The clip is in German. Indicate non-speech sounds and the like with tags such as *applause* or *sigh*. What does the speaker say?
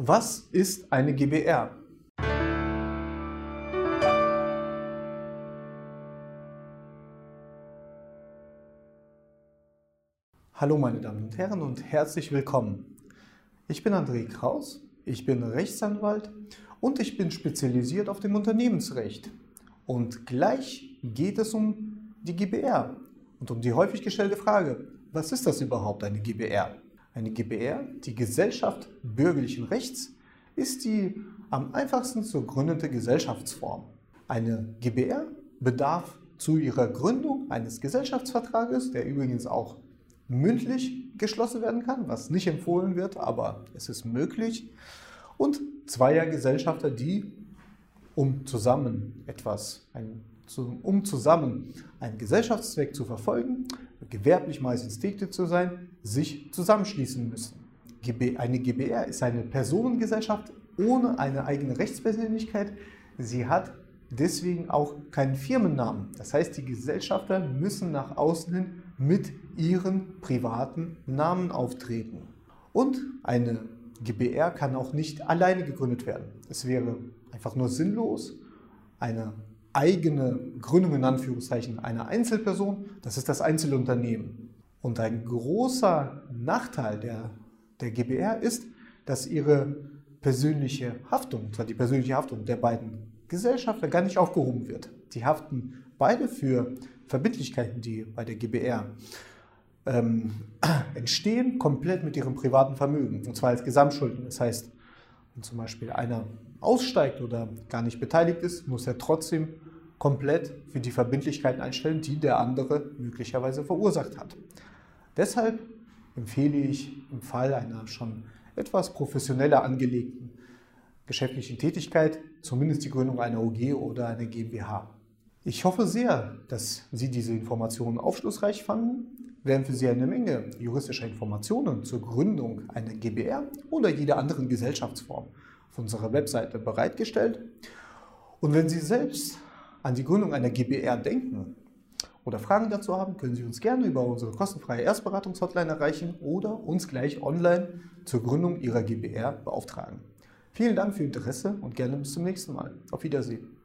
Was ist eine GBR? Hallo meine Damen und Herren und herzlich willkommen. Ich bin André Kraus, ich bin Rechtsanwalt und ich bin spezialisiert auf dem Unternehmensrecht. Und gleich geht es um die GBR und um die häufig gestellte Frage, was ist das überhaupt, eine GBR? Eine GBR, die Gesellschaft bürgerlichen Rechts, ist die am einfachsten zu gründende Gesellschaftsform. Eine GBR bedarf zu ihrer Gründung eines Gesellschaftsvertrages, der übrigens auch mündlich geschlossen werden kann, was nicht empfohlen wird, aber es ist möglich, und zweier Gesellschafter, die um zusammen etwas, ein, um zusammen einen Gesellschaftszweck zu verfolgen, gewerblich meistens tätig zu sein, sich zusammenschließen müssen. Eine GBR ist eine Personengesellschaft ohne eine eigene Rechtspersönlichkeit. Sie hat deswegen auch keinen Firmennamen. Das heißt, die Gesellschafter müssen nach außen hin mit ihren privaten Namen auftreten. Und eine GBR kann auch nicht alleine gegründet werden. Es wäre einfach nur sinnlos, eine eigene Gründung in Anführungszeichen einer Einzelperson, das ist das Einzelunternehmen. Und ein großer Nachteil der, der GBR ist, dass ihre persönliche Haftung, zwar die persönliche Haftung der beiden Gesellschafter gar nicht aufgehoben wird. Die haften beide für Verbindlichkeiten, die bei der GBR ähm, *clears throat* entstehen, komplett mit ihrem privaten Vermögen, und zwar als Gesamtschulden. Das heißt, wenn zum Beispiel einer aussteigt oder gar nicht beteiligt ist, muss er trotzdem komplett für die Verbindlichkeiten einstellen, die der andere möglicherweise verursacht hat. Deshalb empfehle ich im Fall einer schon etwas professioneller angelegten geschäftlichen Tätigkeit zumindest die Gründung einer OG oder einer GmbH. Ich hoffe sehr, dass Sie diese Informationen aufschlussreich fanden. Werden für Sie eine Menge juristischer Informationen zur Gründung einer GbR oder jeder anderen Gesellschaftsform auf unserer Webseite bereitgestellt. Und wenn Sie selbst an die Gründung einer GbR denken oder Fragen dazu haben, können Sie uns gerne über unsere kostenfreie Erstberatungshotline erreichen oder uns gleich online zur Gründung Ihrer GbR beauftragen. Vielen Dank für Ihr Interesse und gerne bis zum nächsten Mal. Auf Wiedersehen.